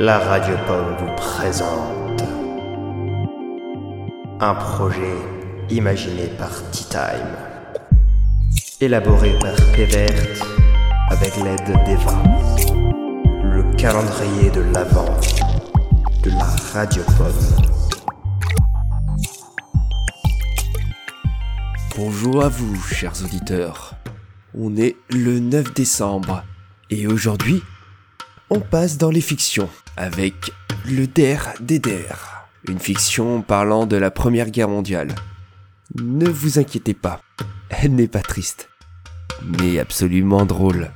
la Radio Pomme vous présente un projet imaginé par Tea Time, élaboré par Pévert avec l'aide d'Eva, le calendrier de l'Avent de la Radio Pomme. Bonjour à vous, chers auditeurs. On est le 9 décembre et aujourd'hui, on passe dans les fictions avec le Der des Der, une fiction parlant de la Première Guerre mondiale. Ne vous inquiétez pas, elle n'est pas triste, mais absolument drôle.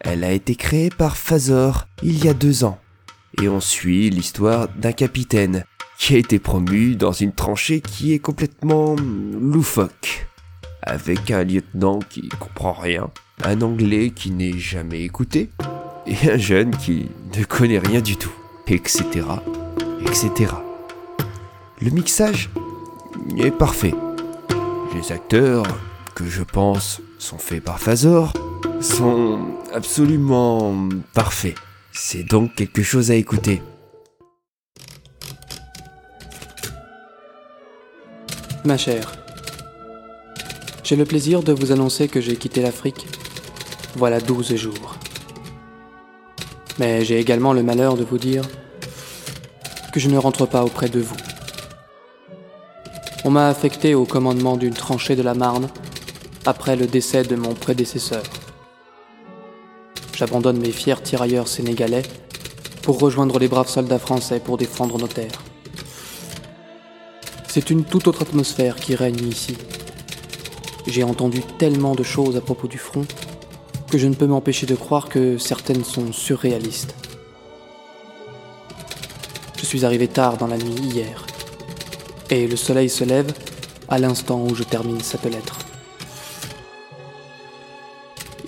Elle a été créée par Fazor il y a deux ans et on suit l'histoire d'un capitaine qui a été promu dans une tranchée qui est complètement loufoque avec un lieutenant qui comprend rien, un anglais qui n'est jamais écouté, et un jeune qui ne connaît rien du tout, etc., etc. Le mixage est parfait. Les acteurs, que je pense sont faits par Fazor, sont absolument parfaits. C'est donc quelque chose à écouter. Ma chère, j'ai le plaisir de vous annoncer que j'ai quitté l'Afrique voilà 12 jours. Mais j'ai également le malheur de vous dire que je ne rentre pas auprès de vous. On m'a affecté au commandement d'une tranchée de la Marne après le décès de mon prédécesseur. J'abandonne mes fiers tirailleurs sénégalais pour rejoindre les braves soldats français pour défendre nos terres. C'est une toute autre atmosphère qui règne ici. J'ai entendu tellement de choses à propos du front que je ne peux m'empêcher de croire que certaines sont surréalistes. Je suis arrivé tard dans la nuit hier, et le soleil se lève à l'instant où je termine cette lettre.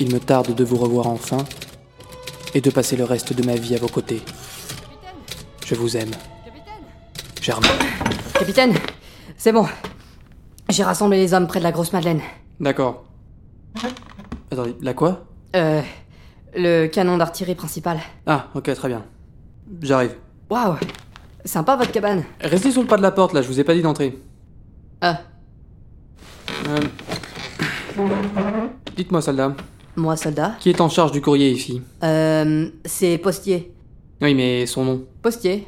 Il me tarde de vous revoir enfin et de passer le reste de ma vie à vos côtés. Je vous aime. Germain. Capitaine, c'est bon. J'ai rassemblé les hommes près de la grosse Madeleine. D'accord. Attendez, la quoi? Euh. Le canon d'artillerie principal. Ah, ok, très bien. J'arrive. Waouh Sympa votre cabane. Restez sur le pas de la porte là, je vous ai pas dit d'entrer. Ah, Euh... Dites-moi, soldat, moi soldat. qui est en charge du courrier ici Euh. C'est Postier. Oui, mais son nom. Postier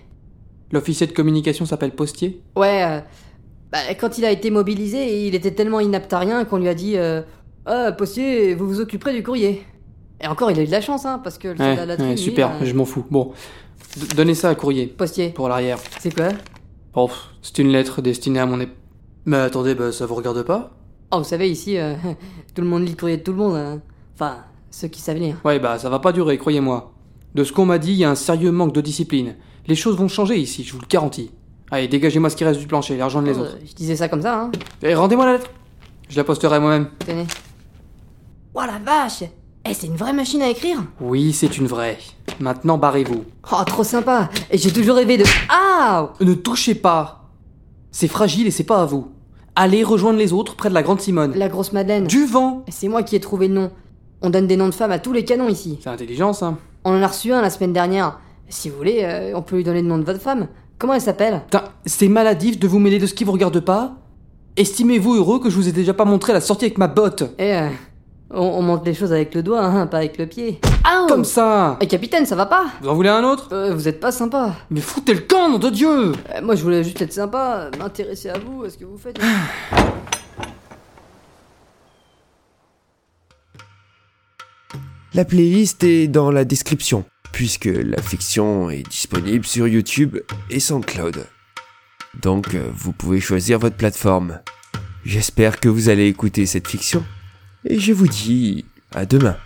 L'officier de communication s'appelle Postier Ouais, euh, bah, quand il a été mobilisé, il était tellement inapte à rien qu'on lui a dit euh, Ah, Postier, vous vous occuperez du courrier. Et encore, il a eu de la chance, hein, parce que le Ouais, ouais, super, euh, je m'en fous. Bon, D- donnez ça à courrier, Postier, pour l'arrière. c'est quoi? Oh, c'est une lettre destinée à mon ép... Mais attendez, bah ça vous regarde pas? Oh, vous savez, ici, euh, tout le monde lit le courrier de tout le monde. hein. Enfin, ceux qui savent lire. Ouais, bah ça va pas durer, croyez-moi. De ce qu'on m'a dit, il y a un sérieux manque de discipline. Les choses vont changer ici, je vous le garantis. Allez, dégagez-moi ce qui reste du plancher, l'argent de les Oh, autres. Je disais ça comme ça, hein. Et rendez-moi la lettre Je la posterai moi-même. Tenez. Oh la vache Eh, c'est une vraie machine à écrire Oui, c'est une vraie. Maintenant, barrez-vous. Oh, trop sympa Et j'ai toujours rêvé de... Ah Ne touchez pas C'est fragile et c'est pas à vous. Allez rejoindre les autres près de la Grande Simone. La grosse Madeleine. Du vent C'est moi qui ai trouvé le nom. On donne des noms de femmes à tous les canons ici. C'est intelligent ça. On en a reçu un la semaine dernière. Si vous voulez, euh, on peut lui donner le nom de votre femme. Comment elle s'appelle? Putain, c'est maladif de vous mêler de ce qui vous regarde pas? Estimez-vous heureux que je vous ai déjà pas montré la sortie avec ma botte? Eh, euh, on, on monte les choses avec le doigt, hein, pas avec le pied. Ah Comme ça Eh, capitaine, ça va pas? Vous en voulez un autre? Euh, Vous êtes pas sympa. Mais foutez le camp, nom de Dieu Euh, moi, je voulais juste être sympa, euh, m'intéresser à vous, à ce que vous faites. La playlist est dans la description, puisque la fiction est disponible sur YouTube et SoundCloud. Donc euh, vous pouvez choisir votre plateforme. J'espère que vous allez écouter cette fiction, et je vous dis à demain.